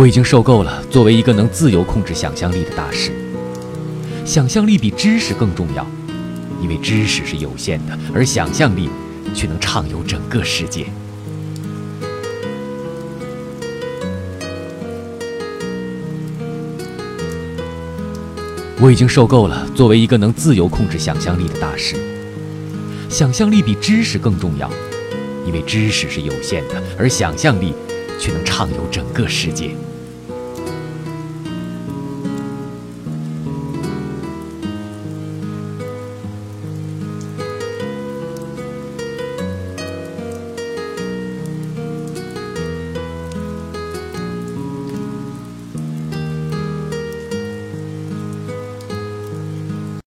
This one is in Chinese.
我已经受够了作为一个能自由控制想象力的大师。想象力比知识更重要因为知识是有限的而想象力却能畅游整个世界。我已经受够了作为一个能自由控制想象力的大师。想象力比知识更重要因为知识是有限的而想象力却能畅游整个世界。